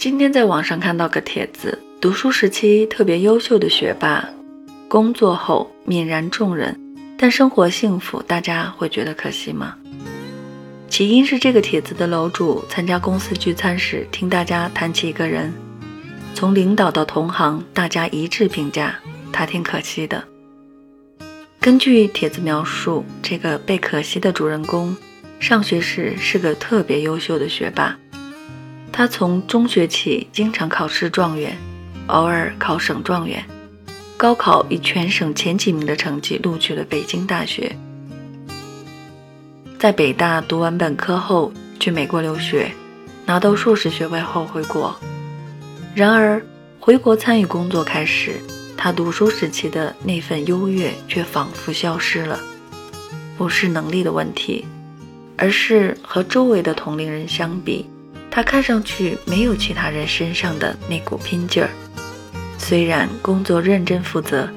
今天在网上看到个帖子，读书时期特别优秀的学霸，工作后泯然众人，但生活幸福，大家会觉得可惜吗？起因是这个帖子的楼主参加公司聚餐时，听大家谈起一个人，从领导到同行，大家一致评价他挺可惜的。根据帖子描述，这个被可惜的主人公，上学时是个特别优秀的学霸。他从中学起经常考试状元，偶尔考省状元，高考以全省前几名的成绩录取了北京大学。在北大读完本科后，去美国留学，拿到硕士学位后回国。然而回国参与工作开始，他读书时期的那份优越却仿佛消失了。不是能力的问题，而是和周围的同龄人相比。他看上去没有其他人身上的那股拼劲儿，虽然工作认真负责，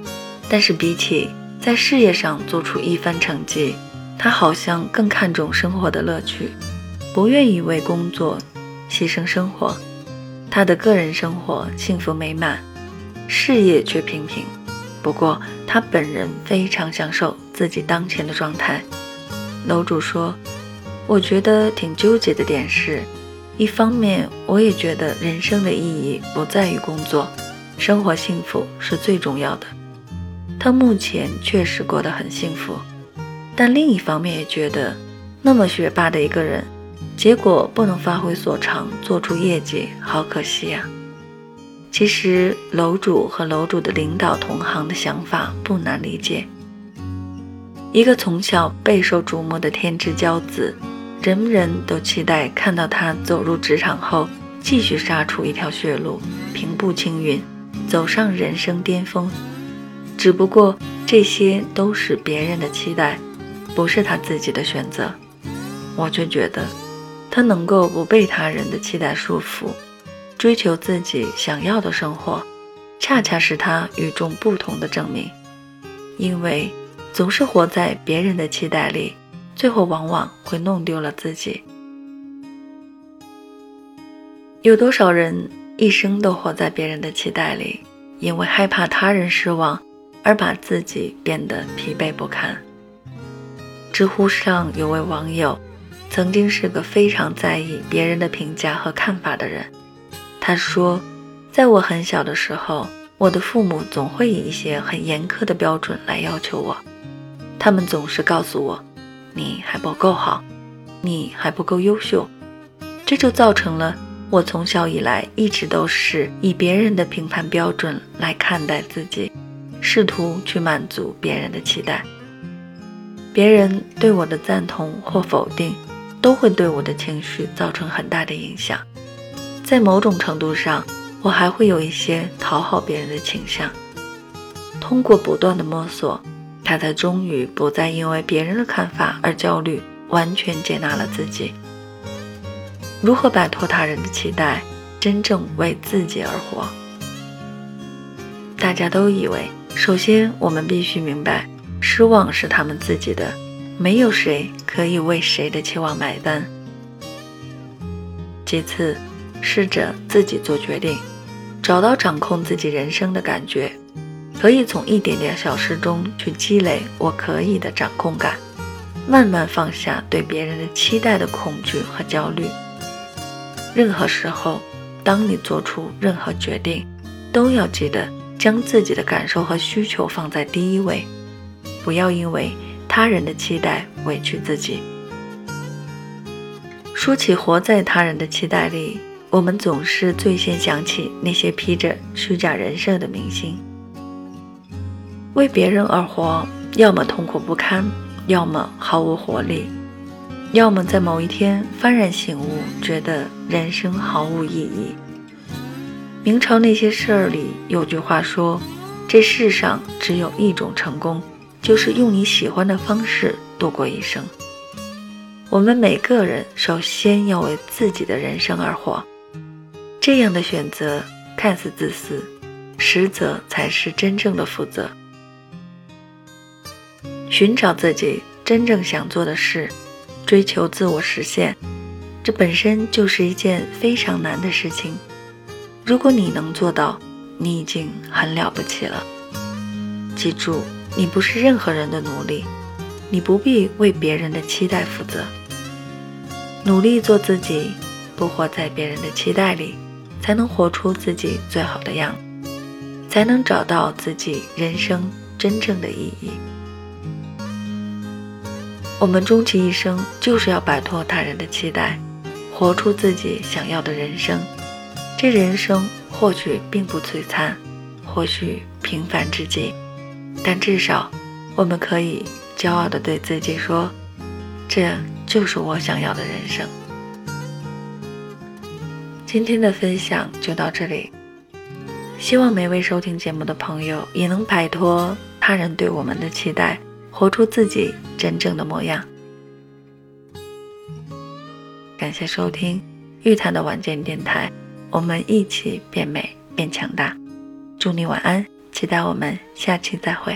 但是比起在事业上做出一番成绩，他好像更看重生活的乐趣，不愿意为工作牺牲生活。他的个人生活幸福美满，事业却平平。不过他本人非常享受自己当前的状态。楼主说：“我觉得挺纠结的点是。”一方面，我也觉得人生的意义不在于工作，生活幸福是最重要的。他目前确实过得很幸福，但另一方面也觉得，那么学霸的一个人，结果不能发挥所长，做出业绩，好可惜呀。其实楼主和楼主的领导同行的想法不难理解，一个从小备受瞩目的天之骄子。人人都期待看到他走入职场后，继续杀出一条血路，平步青云，走上人生巅峰。只不过这些都是别人的期待，不是他自己的选择。我却觉得，他能够不被他人的期待束缚，追求自己想要的生活，恰恰是他与众不同的证明。因为总是活在别人的期待里。最后往往会弄丢了自己。有多少人一生都活在别人的期待里，因为害怕他人失望而把自己变得疲惫不堪。知乎上有位网友，曾经是个非常在意别人的评价和看法的人。他说，在我很小的时候，我的父母总会以一些很严苛的标准来要求我，他们总是告诉我。你还不够好，你还不够优秀，这就造成了我从小以来一直都是以别人的评判标准来看待自己，试图去满足别人的期待。别人对我的赞同或否定，都会对我的情绪造成很大的影响。在某种程度上，我还会有一些讨好别人的倾向。通过不断的摸索。他才终于不再因为别人的看法而焦虑，完全接纳了自己。如何摆脱他人的期待，真正为自己而活？大家都以为，首先我们必须明白，失望是他们自己的，没有谁可以为谁的期望买单。其次，试着自己做决定，找到掌控自己人生的感觉。可以从一点点小事中去积累我可以的掌控感，慢慢放下对别人的期待的恐惧和焦虑。任何时候，当你做出任何决定，都要记得将自己的感受和需求放在第一位，不要因为他人的期待委屈自己。说起活在他人的期待里，我们总是最先想起那些披着虚假人设的明星。为别人而活，要么痛苦不堪，要么毫无活力，要么在某一天幡然醒悟，觉得人生毫无意义。明朝那些事儿里有句话说：“这世上只有一种成功，就是用你喜欢的方式度过一生。”我们每个人首先要为自己的人生而活，这样的选择看似自私，实则才是真正的负责。寻找自己真正想做的事，追求自我实现，这本身就是一件非常难的事情。如果你能做到，你已经很了不起了。记住，你不是任何人的奴隶，你不必为别人的期待负责。努力做自己，不活在别人的期待里，才能活出自己最好的样，才能找到自己人生真正的意义。我们终其一生就是要摆脱他人的期待，活出自己想要的人生。这人生或许并不璀璨，或许平凡至极，但至少我们可以骄傲地对自己说：“这就是我想要的人生。”今天的分享就到这里，希望每位收听节目的朋友也能摆脱他人对我们的期待。活出自己真正的模样。感谢收听玉檀的晚间电台，我们一起变美变强大。祝你晚安，期待我们下期再会。